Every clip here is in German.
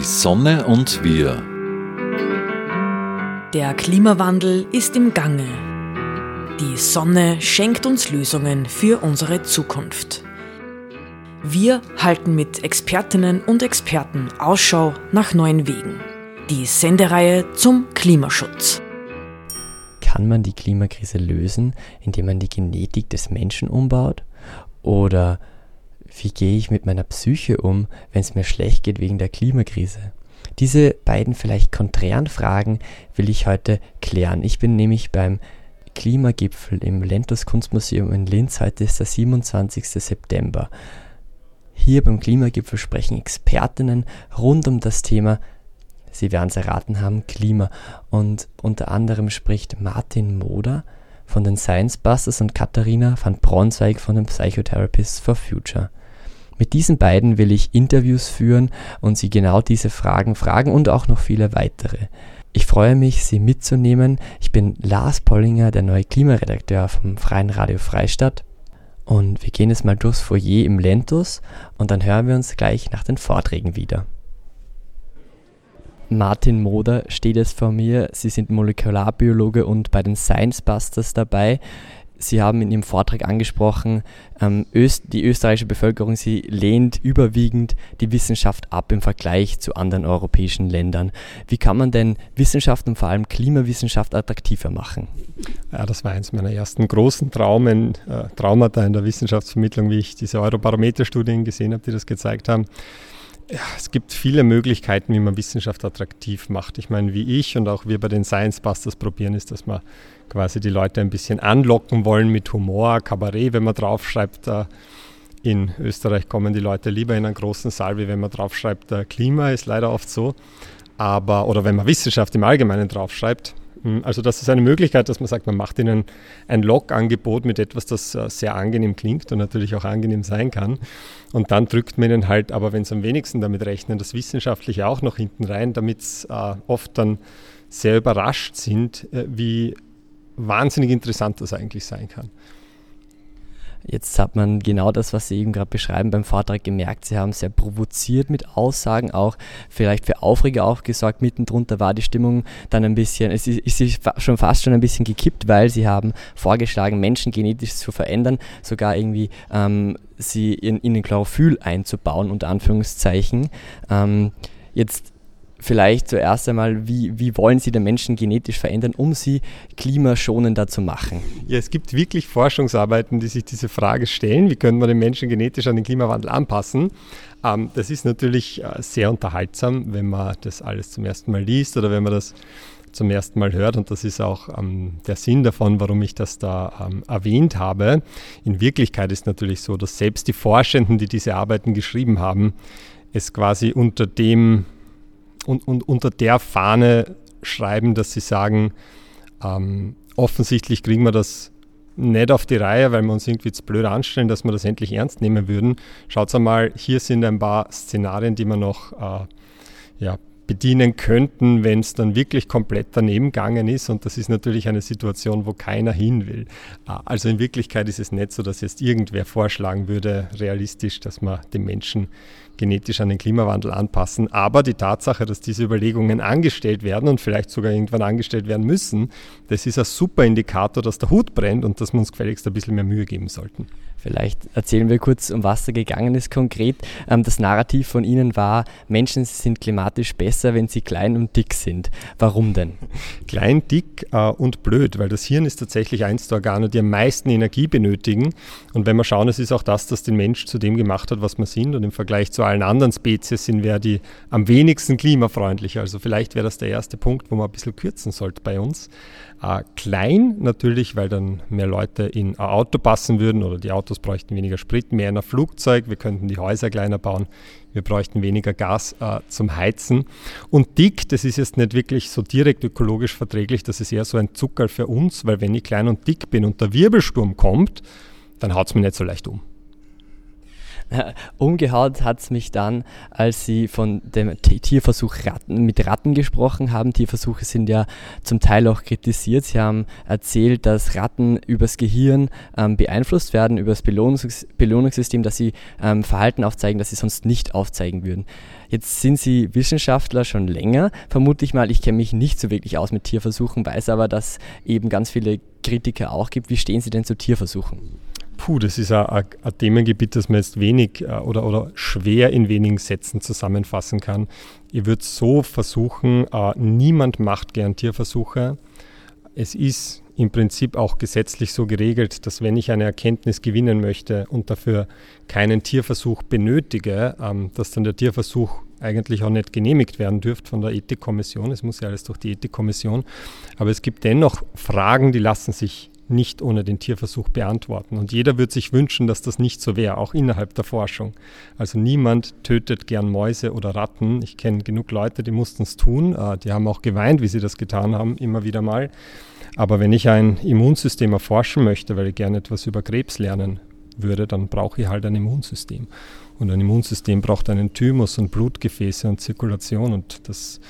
Die Sonne und wir. Der Klimawandel ist im Gange. Die Sonne schenkt uns Lösungen für unsere Zukunft. Wir halten mit Expertinnen und Experten Ausschau nach neuen Wegen. Die Sendereihe zum Klimaschutz. Kann man die Klimakrise lösen, indem man die Genetik des Menschen umbaut? Oder wie gehe ich mit meiner Psyche um, wenn es mir schlecht geht wegen der Klimakrise? Diese beiden vielleicht konträren Fragen will ich heute klären. Ich bin nämlich beim Klimagipfel im Lentos Kunstmuseum in Linz. Heute ist der 27. September. Hier beim Klimagipfel sprechen Expertinnen rund um das Thema, Sie werden es erraten haben, Klima. Und unter anderem spricht Martin Moder von den Science Busters und Katharina van Braunzweig von den Psychotherapists for Future. Mit diesen beiden will ich Interviews führen und sie genau diese Fragen fragen und auch noch viele weitere. Ich freue mich, Sie mitzunehmen. Ich bin Lars Pollinger, der neue Klimaredakteur vom Freien Radio Freistadt. Und wir gehen jetzt mal durchs Foyer im Lentus und dann hören wir uns gleich nach den Vorträgen wieder. Martin Moder steht jetzt vor mir. Sie sind Molekularbiologe und bei den Science Busters dabei. Sie haben in Ihrem Vortrag angesprochen, ähm, Öst, die österreichische Bevölkerung, sie lehnt überwiegend die Wissenschaft ab im Vergleich zu anderen europäischen Ländern. Wie kann man denn Wissenschaft und vor allem Klimawissenschaft attraktiver machen? Ja, das war eins meiner ersten großen Traumen, äh, Traumata in der Wissenschaftsvermittlung, wie ich diese Eurobarometer-Studien gesehen habe, die das gezeigt haben. Ja, es gibt viele Möglichkeiten, wie man Wissenschaft attraktiv macht. Ich meine, wie ich und auch wir bei den Science Busters probieren, ist, dass wir quasi die Leute ein bisschen anlocken wollen mit Humor, Kabarett, wenn man draufschreibt. Äh, in Österreich kommen die Leute lieber in einen großen Saal, wie wenn man draufschreibt, äh, Klima ist leider oft so. Aber, oder wenn man Wissenschaft im Allgemeinen draufschreibt. Hm, also das ist eine Möglichkeit, dass man sagt, man macht ihnen ein Log-Angebot mit etwas, das äh, sehr angenehm klingt und natürlich auch angenehm sein kann. Und dann drückt man ihnen halt, aber wenn sie am wenigsten damit rechnen, das Wissenschaftliche auch noch hinten rein, damit sie äh, oft dann sehr überrascht sind, äh, wie wahnsinnig interessant das eigentlich sein kann. Jetzt hat man genau das, was Sie eben gerade beschreiben, beim Vortrag gemerkt. Sie haben sehr provoziert mit Aussagen, auch vielleicht für Aufreger auch gesorgt. Mitten drunter war die Stimmung dann ein bisschen, es ist, ist schon fast schon ein bisschen gekippt, weil Sie haben vorgeschlagen, Menschen genetisch zu verändern, sogar irgendwie ähm, sie in, in den Chlorophyll einzubauen, unter Anführungszeichen. Ähm, jetzt vielleicht zuerst einmal, wie, wie wollen Sie den Menschen genetisch verändern, um sie klimaschonender zu machen? Ja, es gibt wirklich Forschungsarbeiten, die sich diese Frage stellen, wie können wir den Menschen genetisch an den Klimawandel anpassen. Ähm, das ist natürlich äh, sehr unterhaltsam, wenn man das alles zum ersten Mal liest oder wenn man das zum ersten Mal hört. Und das ist auch ähm, der Sinn davon, warum ich das da ähm, erwähnt habe. In Wirklichkeit ist natürlich so, dass selbst die Forschenden, die diese Arbeiten geschrieben haben, es quasi unter dem und, und unter der Fahne schreiben, dass sie sagen, ähm, offensichtlich kriegen wir das nicht auf die Reihe, weil wir uns irgendwie zu blöd anstellen, dass wir das endlich ernst nehmen würden. Schaut einmal, hier sind ein paar Szenarien, die man noch äh, ja, bedienen könnten, wenn es dann wirklich komplett daneben gegangen ist. Und das ist natürlich eine Situation, wo keiner hin will. Äh, also in Wirklichkeit ist es nicht so, dass jetzt irgendwer vorschlagen würde, realistisch, dass man den Menschen genetisch an den Klimawandel anpassen. Aber die Tatsache, dass diese Überlegungen angestellt werden und vielleicht sogar irgendwann angestellt werden müssen, das ist ein super Indikator, dass der Hut brennt und dass wir uns gefälligst ein bisschen mehr Mühe geben sollten. Vielleicht erzählen wir kurz, um was da gegangen ist konkret. Ähm, das Narrativ von Ihnen war, Menschen sind klimatisch besser, wenn sie klein und dick sind. Warum denn? Klein, dick äh, und blöd, weil das Hirn ist tatsächlich eins der Organe, die am meisten Energie benötigen. Und wenn wir schauen, es ist auch das, das den Mensch zu dem gemacht hat, was wir sind. Und im Vergleich zu allen anderen Spezies sind wir die am wenigsten klimafreundlich. Also vielleicht wäre das der erste Punkt, wo man ein bisschen kürzen sollte bei uns. Äh, klein natürlich, weil dann mehr Leute in ein Auto passen würden oder die Autos bräuchten weniger Sprit, mehr in ein Flugzeug, wir könnten die Häuser kleiner bauen, wir bräuchten weniger Gas äh, zum Heizen. Und dick, das ist jetzt nicht wirklich so direkt ökologisch verträglich, das ist eher so ein Zucker für uns, weil wenn ich klein und dick bin und der Wirbelsturm kommt, dann haut es mir nicht so leicht um. Umgehaut hat es mich dann, als Sie von dem Tierversuch Ratten, mit Ratten gesprochen haben. Tierversuche sind ja zum Teil auch kritisiert. Sie haben erzählt, dass Ratten übers Gehirn ähm, beeinflusst werden, über das Belohnungs Belohnungssystem, dass sie ähm, Verhalten aufzeigen, das sie sonst nicht aufzeigen würden. Jetzt sind Sie Wissenschaftler schon länger. Vermute ich mal, ich kenne mich nicht so wirklich aus mit Tierversuchen, weiß aber, dass eben ganz viele Kritiker auch gibt. Wie stehen Sie denn zu Tierversuchen? Puh, das ist ein, Themengebiet, das man jetzt wenig äh, oder, oder schwer in wenigen Sätzen zusammenfassen kann. Ich würde so versuchen, äh, niemand macht gern Tierversuche. Es ist im Prinzip auch gesetzlich so geregelt, dass wenn ich eine Erkenntnis gewinnen möchte und dafür keinen Tierversuch benötige, ähm, dass dann der Tierversuch eigentlich auch nicht genehmigt werden dürfte von der Ethikkommission. Es muss ja alles durch die Ethikkommission. Aber es gibt dennoch Fragen, die lassen sich nicht ohne den Tierversuch beantworten. Und jeder wird sich wünschen, dass das nicht so wäre, auch innerhalb der Forschung. Also niemand tötet gern Mäuse oder Ratten. Ich kenne genug Leute, die mussten es tun. Äh, die haben auch geweint, wie sie das getan haben, immer wieder mal. Aber wenn ich ein Immunsystem erforschen möchte, weil ich gerne etwas über Krebs lernen würde, dann brauche ich halt ein Immunsystem. Und ein Immunsystem braucht einen Thymus und Blutgefäße und Zirkulation. Und das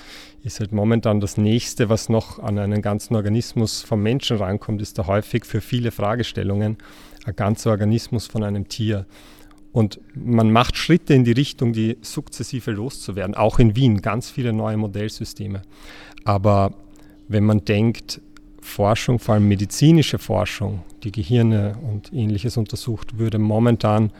ist halt momentan das nächste, was noch an einen ganzen Organismus vom Menschen rankommt, ist da häufig für viele Fragestellungen ein ganzer Organismus von einem Tier. Und man macht Schritte in die Richtung, die sukzessive loszuwerden, auch in Wien, ganz viele neue Modellsysteme. Aber wenn man denkt, Forschung, vor allem medizinische Forschung, die Gehirne und ähnliches untersucht, würde momentan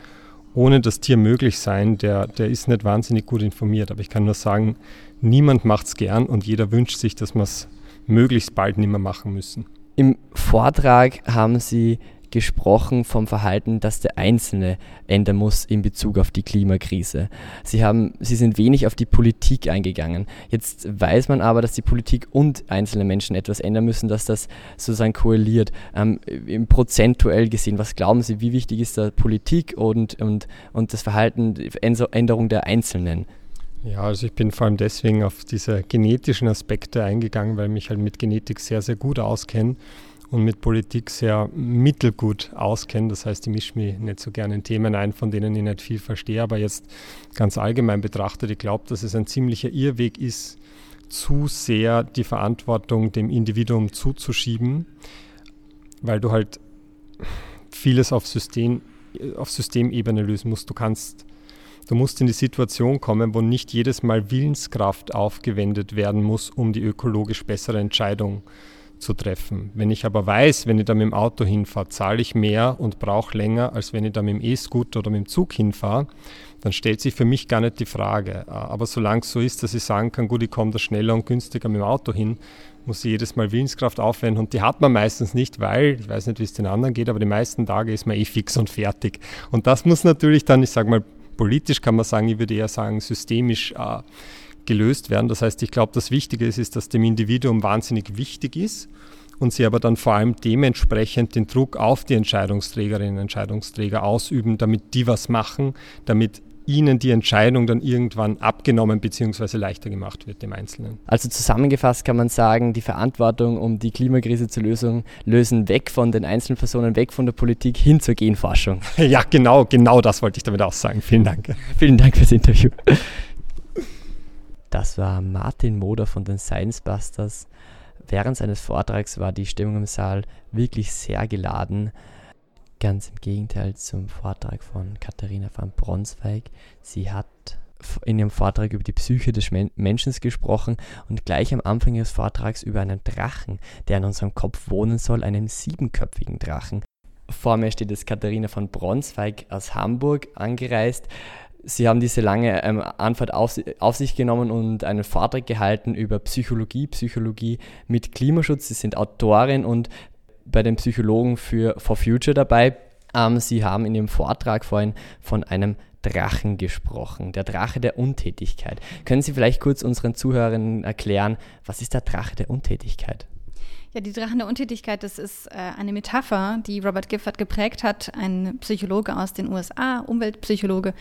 ohne das Tier möglich sein, der, der ist nicht wahnsinnig gut informiert. Aber ich kann nur sagen, niemand macht es gern und jeder wünscht sich, dass wir es möglichst bald nicht mehr machen müssen. Im Vortrag haben Sie gesprochen vom Verhalten, das der Einzelne ändern muss in Bezug auf die Klimakrise. Sie, haben, Sie sind wenig auf die Politik eingegangen. Jetzt weiß man aber, dass die Politik und einzelne Menschen etwas ändern müssen, dass das sozusagen koaliert. Ähm, prozentuell gesehen, was glauben Sie, wie wichtig ist da Politik und, und, und das Verhalten, Änderung der Einzelnen? Ja, also ich bin vor allem deswegen auf diese genetischen Aspekte eingegangen, weil ich mich halt mit Genetik sehr, sehr gut auskenne und mit Politik sehr mittelgut auskenne. Das heißt, ich mische mich nicht so gerne in Themen ein, von denen ich nicht viel verstehe. Aber jetzt ganz allgemein betrachtet, ich glaube, dass es ein ziemlicher Irrweg ist, zu sehr die Verantwortung dem Individuum zuzuschieben, weil du halt vieles auf, System, auf Systemebene lösen musst. Du kannst Du musst in die Situation kommen, wo nicht jedes Mal Willenskraft aufgewendet werden muss, um die ökologisch bessere Entscheidung zu zu treffen. Wenn ich aber weiß, wenn ich da mit dem Auto hinfahre, zahle ich mehr und brauche länger, als wenn ich da mit dem E-Scooter oder mit dem Zug hinfahre, dann stellt sich für mich gar nicht die Frage. Aber solange es so ist, dass ich sagen kann, gut, ich komme da schneller und günstiger mit dem Auto hin, muss ich jedes Mal Willenskraft aufwenden und die hat man meistens nicht, weil, ich weiß nicht, wie es den anderen geht, aber die meisten Tage ist man eh fix und fertig. Und das muss natürlich dann, ich sage mal, politisch kann man sagen, ich würde eher sagen, systemisch äh, gelöst werden. Das heißt, ich glaube, das Wichtige ist, ist, dass dem Individuum wahnsinnig wichtig ist und sie aber dann vor allem dementsprechend den Druck auf die Entscheidungsträgerinnen und Entscheidungsträger ausüben, damit die was machen, damit ihnen die Entscheidung dann irgendwann abgenommen bzw. leichter gemacht wird, dem Einzelnen. Also zusammengefasst kann man sagen, die Verantwortung, um die Klimakrise zu lösen, lösen weg von den einzelnen Personen, weg von der Politik hin zur Genforschung. Ja, genau, genau das wollte ich damit auch sagen. Vielen Dank. Vielen Dank fürs Interview. Das war Martin Moder von den Science Busters. Während seines Vortrags war die Stimmung im Saal wirklich sehr geladen. Ganz im Gegenteil zum Vortrag von Katharina van Bronsweig. Sie hat in ihrem Vortrag über die Psyche des Menschen gesprochen und gleich am Anfang ihres Vortrags über einen Drachen, der in unserem Kopf wohnen soll, einen siebenköpfigen Drachen. Vor mir steht jetzt Katharina von Bronsweig aus Hamburg angereist. Sie haben diese lange ähm, Anfahrt auf, auf, sich genommen und einen Vortrag gehalten über Psychologie, Psychologie mit Klimaschutz. Sie sind Autorin und bei den Psychologen für For Future dabei. Ähm, Sie haben in Ihrem Vortrag vorhin von einem Drachen gesprochen, der Drache der Untätigkeit. Können Sie vielleicht kurz unseren Zuhörern erklären, was ist der Drache der Untätigkeit? Ja, die Drachen der Untätigkeit, das ist äh, eine Metapher, die Robert Gifford geprägt hat, ein Psychologe aus den USA, Umweltpsychologe,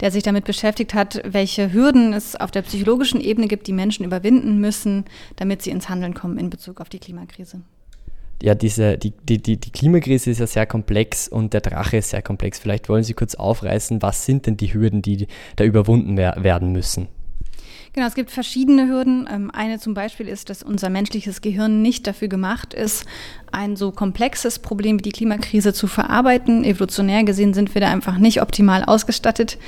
der sich damit beschäftigt hat, welche Hürden es auf der psychologischen Ebene gibt, die Menschen überwinden müssen, damit sie ins Handeln kommen in Bezug auf die Klimakrise. ja, diese, die, die, die, die Klimakrise ist ja sehr komplex und der Drache ist sehr komplex. Vielleicht wollen Sie kurz aufreißen, was sind denn die Hürden, die da überwunden werden müssen? Genau, es gibt verschiedene Hürden. Ähm, eine zum Beispiel ist, dass unser menschliches Gehirn nicht dafür gemacht ist, ein so komplexes Problem wie die Klimakrise zu verarbeiten. Evolutionär gesehen sind wir da einfach nicht optimal ausgestattet.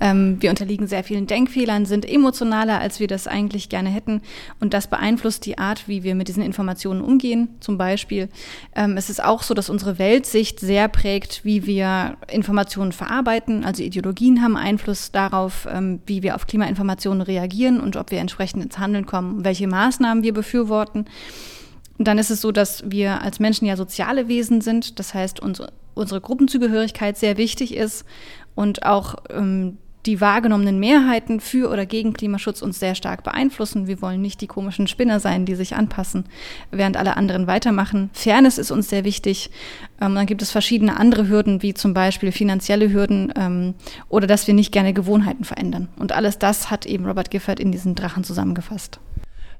Ähm, wir unterliegen sehr vielen Denkfehlern, sind emotionaler, als wir das eigentlich gerne hätten. Und das beeinflusst die Art, wie wir mit diesen Informationen umgehen. Zum Beispiel ähm, es ist auch so, dass unsere Weltsicht sehr prägt, wie wir Informationen verarbeiten. Also Ideologien haben Einfluss darauf, wie wir auf Klimainformationen reagieren und ob wir entsprechend ins Handeln kommen, welche Maßnahmen wir befürworten. Und dann ist es so, dass wir als Menschen ja soziale Wesen sind. Das heißt, unsere, unsere Gruppenzugehörigkeit sehr wichtig ist und auch ähm, die wahrgenommenen Mehrheiten für oder gegen Klimaschutz uns sehr stark beeinflussen. Wir wollen nicht die komischen Spinner sein, die sich anpassen, während alle anderen weitermachen. Fairness ist uns sehr wichtig. Ähm, dann gibt es verschiedene andere Hürden, wie zum Beispiel finanzielle Hürden ähm, oder dass wir nicht gerne Gewohnheiten verändern. Und alles das hat eben Robert Gifford in diesen Drachen zusammengefasst.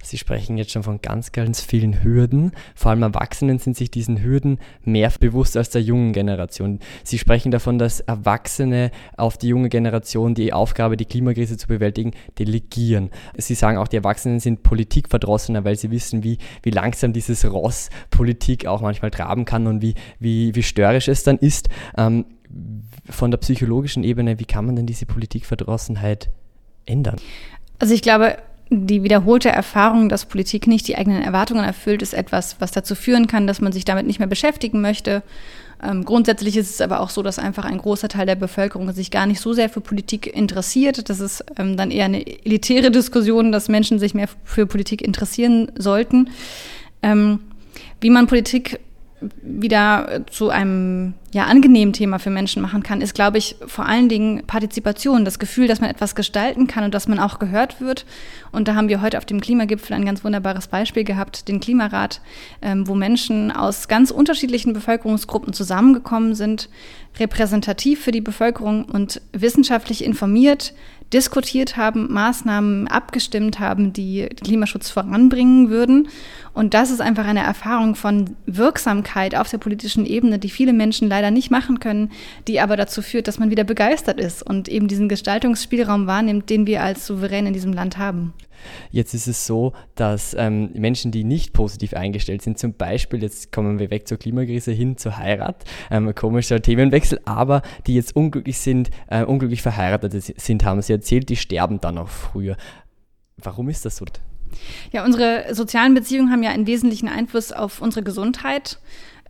Sie sprechen jetzt schon von ganz, ganz vielen Hürden. Vor allem Erwachsenen sind sich diesen Hürden mehr bewusst als der jungen Generation. Sie sprechen davon, dass Erwachsene auf die junge Generation die Aufgabe, die Klimakrise zu bewältigen, delegieren. Sie sagen auch, die Erwachsenen sind politikverdrossener, weil sie wissen, wie, wie langsam dieses Ross Politik auch manchmal traben kann und wie, wie, wie störrisch es dann ist. Ähm, von der psychologischen Ebene, wie kann man denn diese Politikverdrossenheit ändern? Also ich glaube, die wiederholte Erfahrung, dass Politik nicht die eigenen Erwartungen erfüllt, ist etwas, was dazu führen kann, dass man sich damit nicht mehr beschäftigen möchte. Ähm, grundsätzlich ist es aber auch so, dass einfach ein großer Teil der Bevölkerung sich gar nicht so sehr für Politik interessiert. Das ist ähm, dann eher eine elitäre Diskussion, dass Menschen sich mehr für Politik interessieren sollten. Ähm, wie man Politik wieder zu einem ja, angenehmen Thema für Menschen machen kann, ist, glaube ich, vor allen Dingen Partizipation, das Gefühl, dass man etwas gestalten kann und dass man auch gehört wird. Und da haben wir heute auf dem Klimagipfel ein ganz wunderbares Beispiel gehabt, den Klimarat, ähm, wo Menschen aus ganz unterschiedlichen Bevölkerungsgruppen zusammengekommen sind, repräsentativ für die Bevölkerung und wissenschaftlich informiert, diskutiert haben, Maßnahmen abgestimmt haben, die Klimaschutz voranbringen würden. Und das ist einfach eine Erfahrung von Wirksamkeit auf der politischen Ebene, die viele Menschen leider nicht machen können, die aber dazu führt, dass man wieder begeistert ist und eben diesen Gestaltungsspielraum wahrnimmt, den wir als Souverän in diesem Land haben. Jetzt ist es so, dass ähm, Menschen, die nicht positiv eingestellt sind, zum Beispiel, jetzt kommen wir weg zur Klimakrise hin zur Heirat, ähm, komischer Themenwechsel, aber die jetzt unglücklich sind, äh, unglücklich verheiratet sind, haben sie erzählt, die sterben dann auch früher. Warum ist das so? Ja, unsere sozialen Beziehungen haben ja einen wesentlichen Einfluss auf unsere Gesundheit.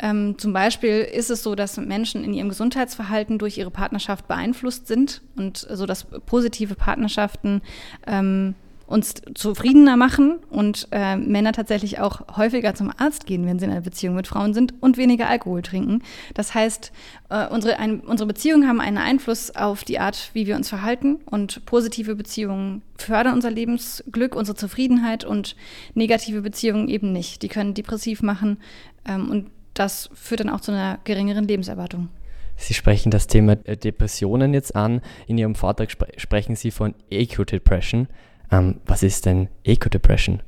Ähm, zum Beispiel ist es so, dass Menschen in ihrem Gesundheitsverhalten durch ihre Partnerschaft beeinflusst sind und so dass positive Partnerschaften ähm, uns zufriedener machen und äh, Männer tatsächlich auch häufiger zum Arzt gehen, wenn sie in einer Beziehung mit Frauen sind und weniger Alkohol trinken. Das heißt, äh, unsere, ein, unsere Beziehungen haben einen Einfluss auf die Art, wie wir uns verhalten und positive Beziehungen fördern unser Lebensglück, unsere Zufriedenheit und negative Beziehungen eben nicht. Die können depressiv machen ähm, und das führt dann auch zu einer geringeren Lebenserwartung. Sie sprechen das Thema äh, Depressionen jetzt an. In Ihrem Vortrag spre sprechen Sie von Eco-Depression. Ähm, was ist denn Eco-Depression?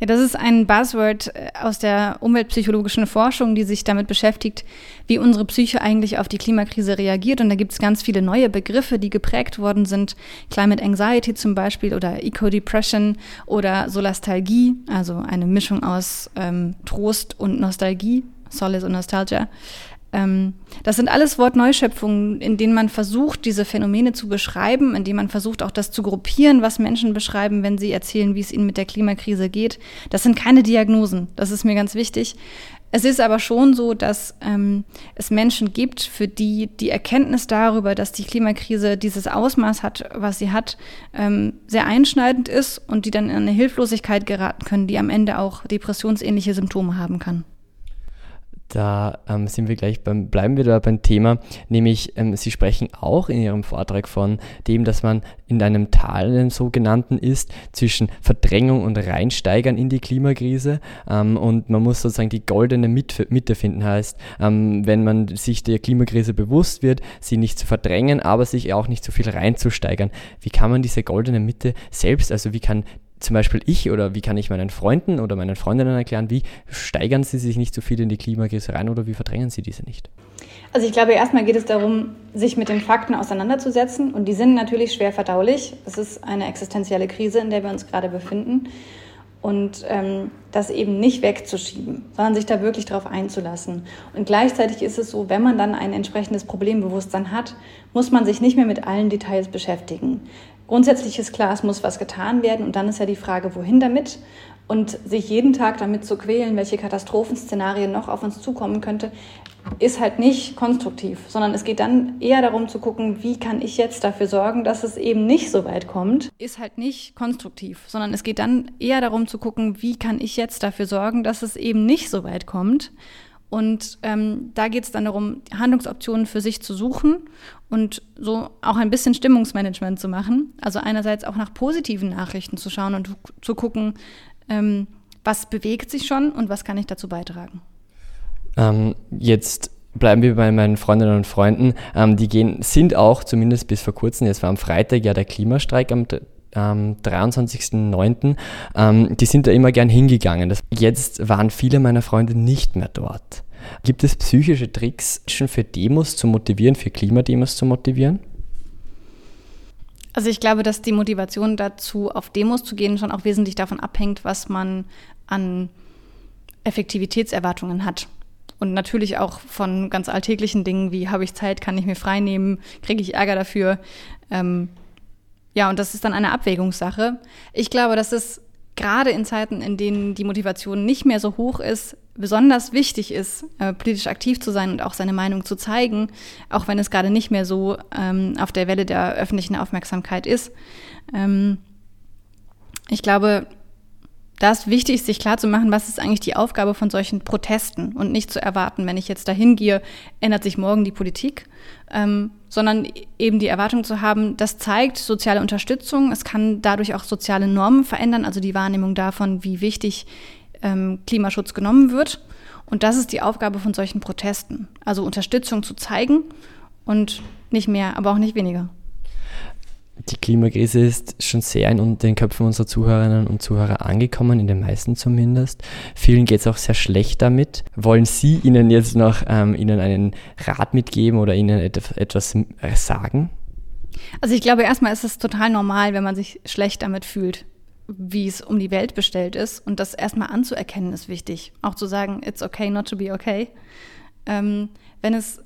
Ja, das ist ein Buzzword äh, aus der umweltpsychologischen Forschung, die sich damit beschäftigt, wie unsere Psyche eigentlich auf die Klimakrise reagiert. Und da gibt es ganz viele neue Begriffe, die geprägt worden sind. Climate Anxiety zum Beispiel oder Eco-Depression oder Solastalgie, also eine Mischung aus ähm, Trost und Nostalgie, Solace und Nostalgia. Ähm, das sind alles Wortneuschöpfungen, in denen man versucht, diese Phänomene zu beschreiben, in denen man versucht, auch das zu gruppieren, was Menschen beschreiben, wenn sie erzählen, wie es ihnen mit der Klimakrise geht. Das sind keine Diagnosen, das ist mir ganz wichtig. Es ist aber schon so, dass ähm, es Menschen gibt, für die die Erkenntnis darüber, dass die Klimakrise dieses Ausmaß hat, was sie hat, ähm, sehr einschneidend ist und die dann in eine Hilflosigkeit geraten können, die am Ende auch depressionsähnliche Symptome haben kann. Da ähm, sind wir gleich beim, bleiben wir da beim Thema, nämlich ähm, Sie sprechen auch in Ihrem Vortrag von dem, dass man in einem Tal, einem sogenannten ist, zwischen Verdrängung und Reinsteigern in die Klimakrise ähm, und man muss sozusagen die goldene Mitte finden, heißt, ähm, wenn man sich der Klimakrise bewusst wird, sie nicht zu verdrängen, aber sich auch nicht zu viel reinzusteigern. Wie kann man diese goldene Mitte selbst, also wie kann zum Beispiel ich oder wie kann ich meinen Freunden oder meinen Freundinnen erklären, wie steigern sie sich nicht so viel in die Klimakrise rein oder wie verdrängen sie diese nicht? Also ich glaube, erstmal geht es darum, sich mit den Fakten auseinanderzusetzen und die sind natürlich schwer verdaulich. Es ist eine existenzielle Krise, in der wir uns gerade befinden und ähm, das eben nicht wegzuschieben, sondern sich da wirklich darauf einzulassen. Und gleichzeitig ist es so, wenn man dann ein entsprechendes Problembewusstsein hat, muss man sich nicht mehr mit allen Details beschäftigen. Grundsätzlich ist klar, es muss was getan werden und dann ist ja die Frage, wohin damit? Und sich jeden Tag damit zu quälen, welche Katastrophenszenarien noch auf uns zukommen könnte, ist halt nicht konstruktiv, sondern es geht dann eher darum zu gucken, wie kann ich jetzt dafür sorgen, dass es eben nicht so weit kommt. Ist halt nicht konstruktiv, sondern es geht dann eher darum zu gucken, wie kann ich jetzt dafür sorgen, dass es eben nicht so weit kommt. Und ähm, da geht es dann darum, Handlungsoptionen für sich zu suchen und so auch ein bisschen Stimmungsmanagement zu machen. Also einerseits auch nach positiven Nachrichten zu schauen und zu gucken, ähm, was bewegt sich schon und was kann ich dazu beitragen. Ähm, jetzt bleiben wir bei meinen Freundinnen und Freunden. Ähm, die gehen, sind auch zumindest bis vor kurzem, jetzt war am Freitag ja der Klimastreik am am 23.09. Ähm, die sind da immer gern hingegangen. Das, jetzt waren viele meiner Freunde nicht mehr dort. Gibt es psychische Tricks, schon für Demos zu motivieren, für Klimademos zu motivieren? Also ich glaube, dass die Motivation dazu, auf Demos zu gehen, schon auch wesentlich davon abhängt, was man an Effektivitätserwartungen hat. Und natürlich auch von ganz alltäglichen Dingen wie, habe ich Zeit, kann ich mir frei nehmen, kriege ich Ärger dafür. Ähm, ja, und das ist dann eine Abwägungssache. Ich glaube, dass es gerade in Zeiten, in denen die Motivation nicht mehr so hoch ist, besonders wichtig ist, äh, politisch aktiv zu sein und auch seine Meinung zu zeigen, auch wenn es gerade nicht mehr so ähm, auf der Welle der öffentlichen Aufmerksamkeit ist. Ähm, ich glaube, da ist wichtig, sich klarzumachen, was ist eigentlich die Aufgabe von solchen Protesten und nicht zu erwarten, wenn ich jetzt dahin gehe, ändert sich morgen die Politik, ähm, sondern eben die Erwartung zu haben, das zeigt soziale Unterstützung, es kann dadurch auch soziale Normen verändern, also die Wahrnehmung davon, wie wichtig ähm, Klimaschutz genommen wird. Und das ist die Aufgabe von solchen Protesten, also Unterstützung zu zeigen und nicht mehr, aber auch nicht weniger. Die Klimakrise ist schon sehr in den Köpfen unserer Zuhörerinnen und Zuhörer angekommen, in den meisten zumindest. Vielen geht es auch sehr schlecht damit. Wollen Sie Ihnen jetzt noch ähm, Ihnen einen Rat mitgeben oder Ihnen etwas sagen? Also ich glaube, erstmal ist es total normal, wenn man sich schlecht damit fühlt, wie es um die Welt bestellt ist. Und das erstmal anzuerkennen ist wichtig. Auch zu sagen, it's okay not to be okay. Ähm, wenn es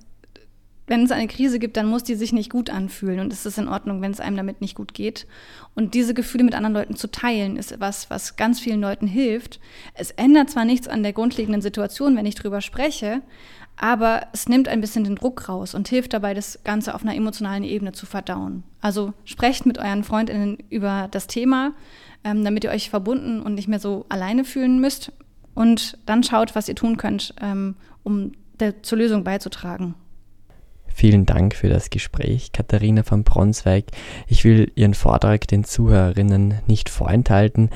wenn es eine Krise gibt, dann muss die sich nicht gut anfühlen und es ist in Ordnung, wenn es einem damit nicht gut geht. Und diese Gefühle mit anderen Leuten zu teilen, ist was, was ganz vielen Leuten hilft. Es ändert zwar nichts an der grundlegenden Situation, wenn ich drüber spreche, aber es nimmt ein bisschen den Druck raus und hilft dabei, das Ganze auf einer emotionalen Ebene zu verdauen. Also sprecht mit euren Freundinnen über das Thema, ähm, damit ihr euch verbunden und nicht mehr so alleine fühlen müsst. Und dann schaut, was ihr tun könnt, ähm, um der, zur Lösung beizutragen. Vielen Dank für das Gespräch, Katharina von Bronsweig. Ich will Ihren Vortrag den Zuhörerinnen nicht vorenthalten.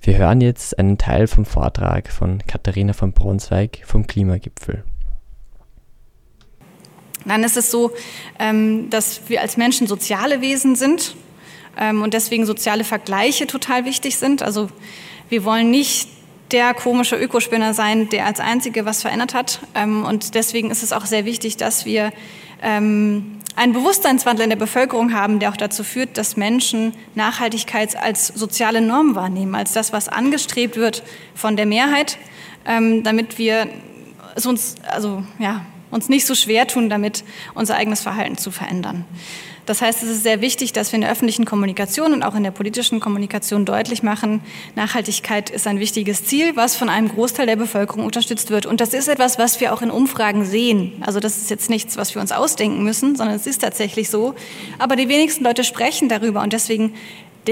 Wir hören jetzt einen Teil vom Vortrag von Katharina von Bronsweig vom Klimagipfel. Dann ist es so, ähm, dass wir als Menschen soziale Wesen sind ähm, und deswegen soziale Vergleiche total wichtig sind. Also wir wollen nicht der komische Ökospinner sein, der als Einzige was verändert hat. Ähm, und deswegen ist es auch sehr wichtig, dass wir ähm, einen Bewusstseinswandel in der Bevölkerung haben, der auch dazu führt, dass Menschen Nachhaltigkeit als soziale Norm wahrnehmen, als das, was angestrebt wird von der Mehrheit, ähm, damit wir es uns, also, ja, uns nicht so schwer tun, damit unser eigenes Verhalten zu verändern. Das heißt, es ist sehr wichtig, dass wir in der öffentlichen Kommunikation und auch in der politischen Kommunikation deutlich machen, Nachhaltigkeit ist ein wichtiges Ziel, was von einem Großteil der Bevölkerung unterstützt wird. Und das ist etwas, was wir auch in Umfragen sehen. Also das ist jetzt nichts, was wir uns ausdenken müssen, sondern es ist tatsächlich so. Aber die wenigsten Leute sprechen darüber und deswegen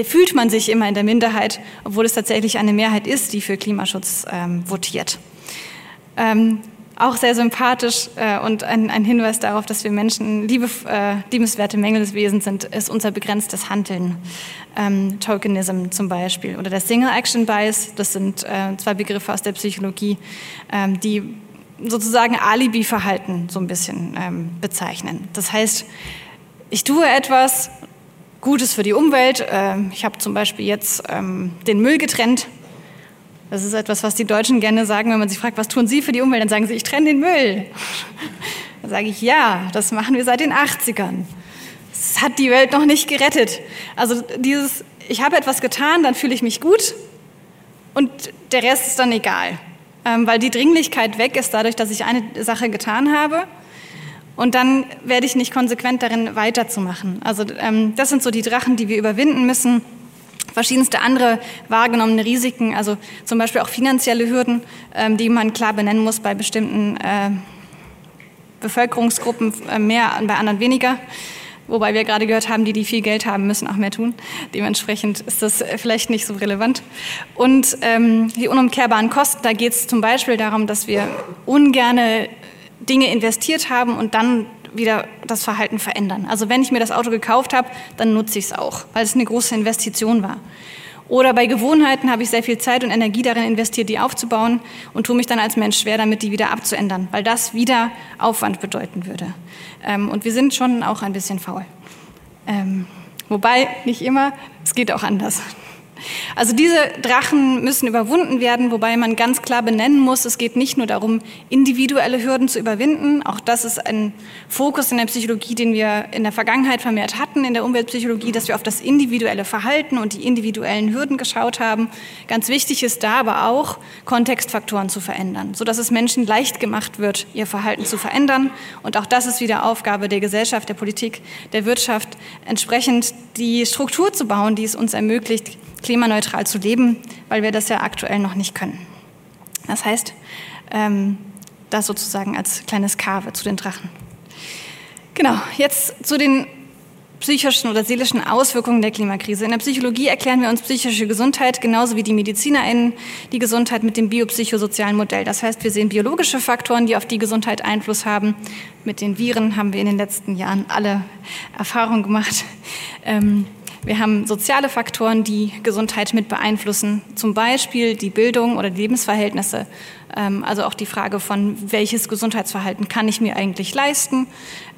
fühlt man sich immer in der Minderheit, obwohl es tatsächlich eine Mehrheit ist, die für Klimaschutz ähm, votiert. Ähm, auch sehr sympathisch äh, und ein, ein, Hinweis darauf, dass wir Menschen liebe, äh, liebenswerte Mängelswesen sind, ist unser begrenztes Handeln. Ähm, Tokenism zum Beispiel oder der Single Action Bias, das sind äh, zwei Begriffe aus der Psychologie, ähm, die sozusagen Alibi-Verhalten so ein bisschen ähm, bezeichnen. Das heißt, ich tue etwas, Gutes für die Umwelt. Ähm, ich habe zum Beispiel jetzt ähm, den Müll getrennt. Das ist etwas, was die Deutschen gerne sagen, wenn man sie fragt, was tun Sie für die Umwelt? Dann sagen sie, ich trenne den Müll. Dann sage ich, ja, das machen wir seit den 80ern. Es hat die Welt noch nicht gerettet. Also dieses, ich habe etwas getan, dann fühle ich mich gut und der Rest ist dann egal. Ähm, weil die Dringlichkeit weg ist dadurch, dass ich eine Sache getan habe. Und dann werde ich nicht konsequent darin weiterzumachen. Also ähm, das sind so die Drachen, die wir überwinden müssen verschiedenste andere wahrgenommene Risiken, also zum Beispiel auch finanzielle Hürden, ähm, die man klar benennen muss bei bestimmten äh, Bevölkerungsgruppen äh, mehr, bei anderen weniger. Wobei wir gerade gehört haben, die, die viel Geld haben, müssen auch mehr tun. Dementsprechend ist das vielleicht nicht so relevant. Und ähm, die unumkehrbaren Kosten, da geht es zum Beispiel darum, dass wir ungerne Dinge investiert haben und dann wieder das Verhalten verändern. Also wenn ich mir das Auto gekauft habe, dann nutze ich es auch, weil es eine große Investition war. Oder bei Gewohnheiten habe ich sehr viel Zeit und Energie darin investiert, die aufzubauen und tue mich dann als Mensch schwer damit, die wieder abzuändern, weil das wieder Aufwand bedeuten würde. Ähm, und wir sind schon auch ein bisschen faul. Ähm, wobei, nicht immer, es geht auch anders. Also diese Drachen müssen überwunden werden, wobei man ganz klar benennen muss, es geht nicht nur darum, individuelle Hürden zu überwinden. Auch das ist ein Fokus in der Psychologie, den wir in der Vergangenheit vermehrt hatten, in der Umweltpsychologie, dass wir auf das individuelle Verhalten und die individuellen Hürden geschaut haben. Ganz wichtig ist da aber auch, Kontextfaktoren zu verändern, sodass es Menschen leicht gemacht wird, ihr Verhalten zu verändern. Und auch das ist wieder Aufgabe der Gesellschaft, der Politik, der Wirtschaft, entsprechend die Struktur zu bauen, die es uns ermöglicht, klimaneutral zu leben, weil wir das ja aktuell noch nicht können. Das heißt, ähm, das sozusagen als kleines Kave zu den Drachen. Genau, jetzt zu den psychischen oder seelischen Auswirkungen der Klimakrise. In der Psychologie erklären wir uns psychische Gesundheit genauso wie die MedizinerInnen die Gesundheit mit dem biopsychosozialen Modell. Das heißt, wir sehen biologische Faktoren, die auf die Gesundheit Einfluss haben. Mit den Viren haben wir in den letzten Jahren alle Erfahrungen gemacht. Ähm, wir haben soziale Faktoren, die Gesundheit mit beeinflussen, zum Beispiel die Bildung oder die Lebensverhältnisse. Ähm, also auch die Frage von, welches Gesundheitsverhalten kann ich mir eigentlich leisten,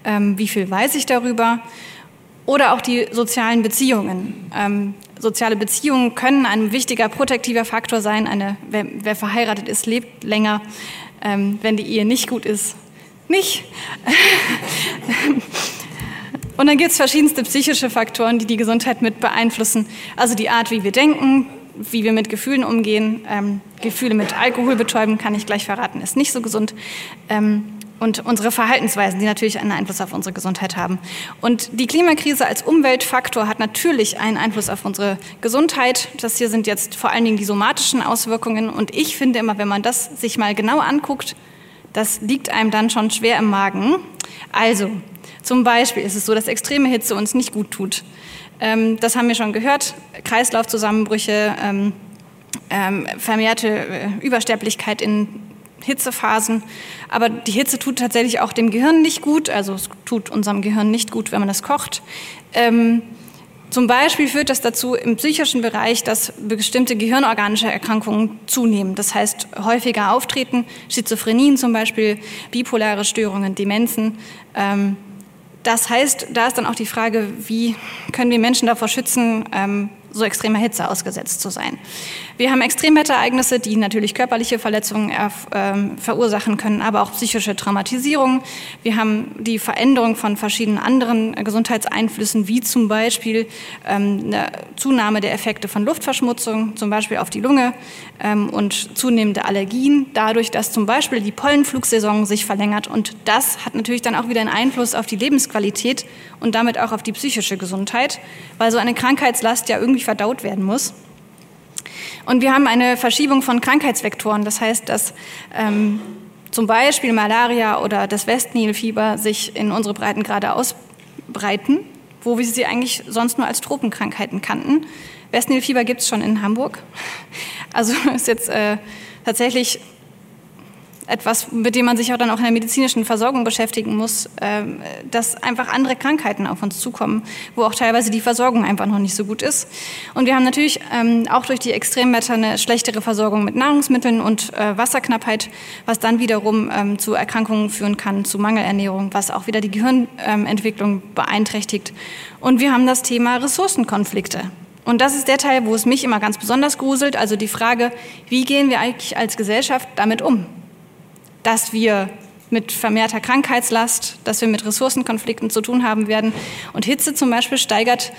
ähm, wie viel weiß ich darüber. Oder auch die sozialen Beziehungen. Ähm, soziale Beziehungen können ein wichtiger protektiver Faktor sein. Eine, wer, wer verheiratet ist, lebt länger. wenn die Ehe nicht gut ist, nicht. Und dann gibt es verschiedenste psychische Faktoren, die die Gesundheit mit beeinflussen. Also die Art, wie wir denken, wie wir mit Gefühlen umgehen. Ähm, Gefühle mit Alkohol betäuben, kann ich gleich verraten, ist nicht so gesund. Ähm, und unsere Verhaltensweisen, die natürlich einen Einfluss auf unsere Gesundheit haben. Und die Klimakrise als Umweltfaktor hat natürlich einen Einfluss auf unsere Gesundheit. Das hier sind jetzt vor allen Dingen die somatischen Auswirkungen. Und ich finde immer, wenn man das sich mal genau anguckt, das liegt einem dann schon schwer im Magen. Also, zum Beispiel ist es so, dass extreme Hitze uns nicht gut tut. Ähm, das haben wir schon gehört. Kreislaufzusammenbrüche, ähm, ähm, vermehrte äh, Übersterblichkeit in Hitzephasen. Aber die Hitze tut tatsächlich auch dem Gehirn nicht gut. Also es tut unserem Gehirn nicht gut, wenn man das kocht. Ähm, zum Beispiel führt das dazu im psychischen Bereich, dass bestimmte gehirnorganische Erkrankungen zunehmen. Das heißt, häufiger auftreten, Schizophrenien zum Beispiel, bipolare Störungen, Demenzen. Ähm, das heißt, da ist dann auch die Frage, wie können wir Menschen davor schützen, ähm, so extremer Hitze ausgesetzt zu sein. Wir haben Extremwetterereignisse, die natürlich körperliche Verletzungen ähm, verursachen können, aber auch psychische Traumatisierung. Wir haben die Veränderung von verschiedenen anderen Gesundheitseinflüssen, wie zum Beispiel ähm, eine Zunahme der Effekte von Luftverschmutzung, zum Beispiel auf die Lunge ähm, und zunehmende Allergien, dadurch, dass zum Beispiel die Pollenflugsaison sich verlängert. Und das hat natürlich dann auch wieder einen Einfluss auf die Lebensqualität und damit auch auf die psychische Gesundheit, weil so eine Krankheitslast ja irgendwie verdaut werden muss. Und wir haben eine Verschiebung von Krankheitsvektoren. Das heißt, dass ähm, zum Beispiel Malaria oder das Westnilfieber sich in unsere Breitengrade ausbreiten, wo wir sie eigentlich sonst nur als Tropenkrankheiten kannten. Westnilfieber gibt es schon in Hamburg. Also ist jetzt äh, tatsächlich etwas, mit dem man sich auch dann auch in der medizinischen Versorgung beschäftigen muss, ähm, dass einfach andere Krankheiten auf uns zukommen, wo auch teilweise die Versorgung einfach noch nicht so gut ist. Und wir haben natürlich ähm, auch durch die Extremwetter eine schlechtere Versorgung mit Nahrungsmitteln und äh, Wasserknappheit, was dann wiederum ähm, zu Erkrankungen führen kann, zu Mangelernährung, was auch wieder die Gehirnentwicklung beeinträchtigt. Und wir haben das Thema Ressourcenkonflikte. Und das ist der Teil, wo es mich immer ganz besonders gruselt, also die Frage, wie gehen wir eigentlich als Gesellschaft damit um? Dass wir mit vermehrter Krankheitslast, dass wir mit Ressourcenkonflikten zu tun haben werden. Und Hitze zum Beispiel steigert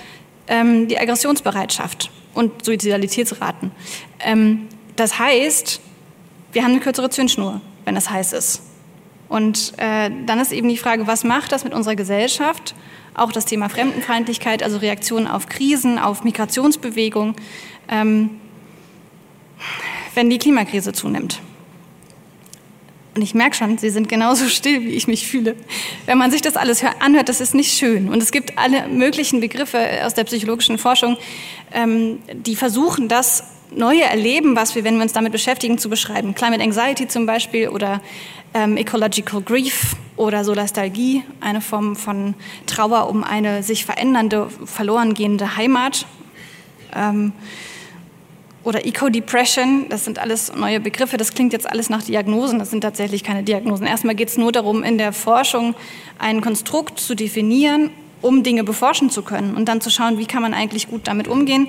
ähm, die Aggressionsbereitschaft und Suizidalitätsraten. Ähm, das heißt, wir haben eine kürzere Zündschnur, wenn es heiß ist. Und äh, dann ist eben die Frage, was macht das mit unserer Gesellschaft? Auch das Thema Fremdenfeindlichkeit, also Reaktionen auf Krisen, auf Migrationsbewegungen, ähm, wenn die Klimakrise zunimmt. Und ich merke schon, Sie sind genauso still, wie ich mich fühle. Wenn man sich das alles anhört, das ist nicht schön. Und es gibt alle möglichen Begriffe aus der psychologischen Forschung, ähm, die versuchen, das neue Erleben, was wir, wenn wir uns damit beschäftigen, zu beschreiben. Climate Anxiety zum Beispiel oder ähm, Ecological Grief oder Solastalgie, eine Form von Trauer um eine sich verändernde, verloren gehende Heimat. Ähm, oder Eco-Depression, das sind alles neue Begriffe, das klingt jetzt alles nach Diagnosen, das sind tatsächlich keine Diagnosen. Erstmal geht es nur darum, in der Forschung ein Konstrukt zu definieren um Dinge beforschen zu können und dann zu schauen, wie kann man eigentlich gut damit umgehen.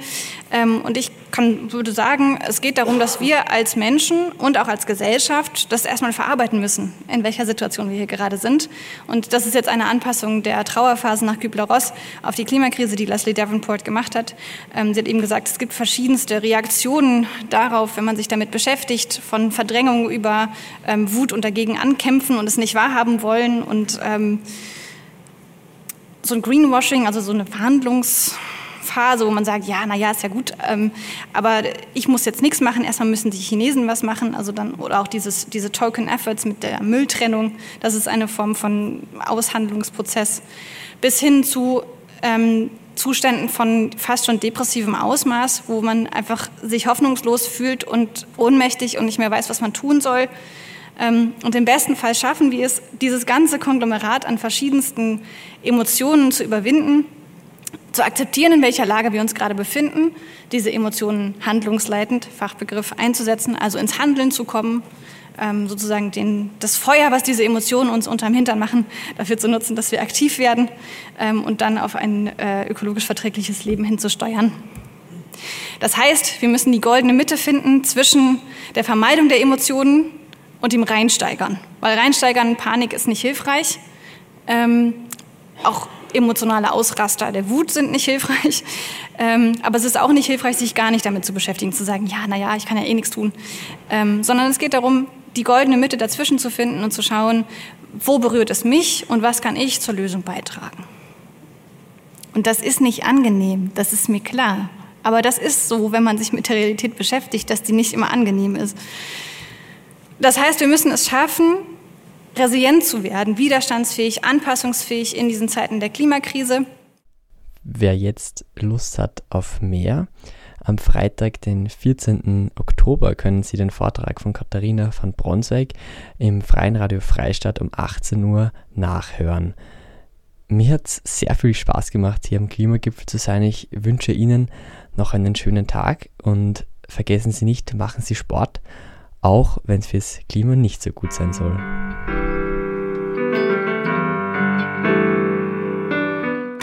Ähm, und ich kann, würde sagen, es geht darum, dass wir als Menschen und auch als Gesellschaft das erstmal verarbeiten müssen, in welcher Situation wir hier gerade sind. Und das ist jetzt eine Anpassung der Trauerphase nach Kübler-Ross auf die Klimakrise, die Leslie Davenport gemacht hat. Ähm, sie hat eben gesagt, es gibt verschiedenste Reaktionen darauf, wenn man sich damit beschäftigt, von Verdrängung über ähm, Wut und dagegen ankämpfen und es nicht wahrhaben wollen und so ein Greenwashing, also so eine Verhandlungsphase, wo man sagt, ja, naja, ist ja gut, ähm, aber ich muss jetzt nichts machen, erstmal müssen die Chinesen was machen, also dann, oder auch dieses, diese Token Efforts mit der Mülltrennung, das ist eine Form von Aushandlungsprozess, bis hin zu ähm, Zuständen von fast schon depressivem Ausmaß, wo man einfach sich hoffnungslos fühlt und ohnmächtig und nicht mehr weiß, was man tun soll. Ähm, und im besten Fall schaffen wir es, dieses ganze Konglomerat an verschiedensten Emotionen zu überwinden, zu akzeptieren, in welcher Lage wir uns gerade befinden, diese Emotionen handlungsleitend, Fachbegriff, einzusetzen, also ins Handeln zu kommen, ähm, sozusagen den, das Feuer, was diese Emotionen uns unterm Hintern machen, dafür zu nutzen, dass wir aktiv werden ähm, und dann auf ein äh, ökologisch verträgliches Leben hinzusteuern. Das heißt, wir müssen die goldene Mitte finden zwischen der Vermeidung der Emotionen und dem Reinsteigern. Weil Reinsteigern, Panik ist nicht hilfreich. Ähm, auch emotionale Ausraster der Wut sind nicht hilfreich. Ähm, aber es ist auch nicht hilfreich, sich gar nicht damit zu beschäftigen, zu sagen, ja, naja, ich kann ja eh nichts tun. Ähm, sondern es geht darum, die goldene Mitte dazwischen zu finden und zu schauen, wo berührt es mich und was kann ich zur Lösung beitragen. Und das ist nicht angenehm, das ist mir klar. Aber das ist so, wenn man sich mit der Realität beschäftigt, dass die nicht immer angenehm ist. Das heißt, wir müssen es schaffen, resilient zu werden, widerstandsfähig, anpassungsfähig in diesen Zeiten der Klimakrise. Wer jetzt Lust hat auf mehr, am Freitag, den 14. Oktober, können Sie den Vortrag von Katharina van Bronswijk im Freien Radio Freistadt um 18 Uhr nachhören. Mir hat es sehr viel Spaß gemacht, hier am Klimagipfel zu sein. Ich wünsche Ihnen noch einen schönen Tag und vergessen Sie nicht, machen Sie Sport auch wenn es fürs Klima nicht so gut sein soll.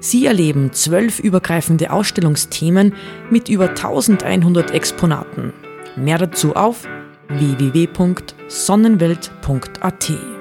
Sie erleben zwölf übergreifende Ausstellungsthemen mit über 1100 Exponaten. Mehr dazu auf www.sonnenwelt.at.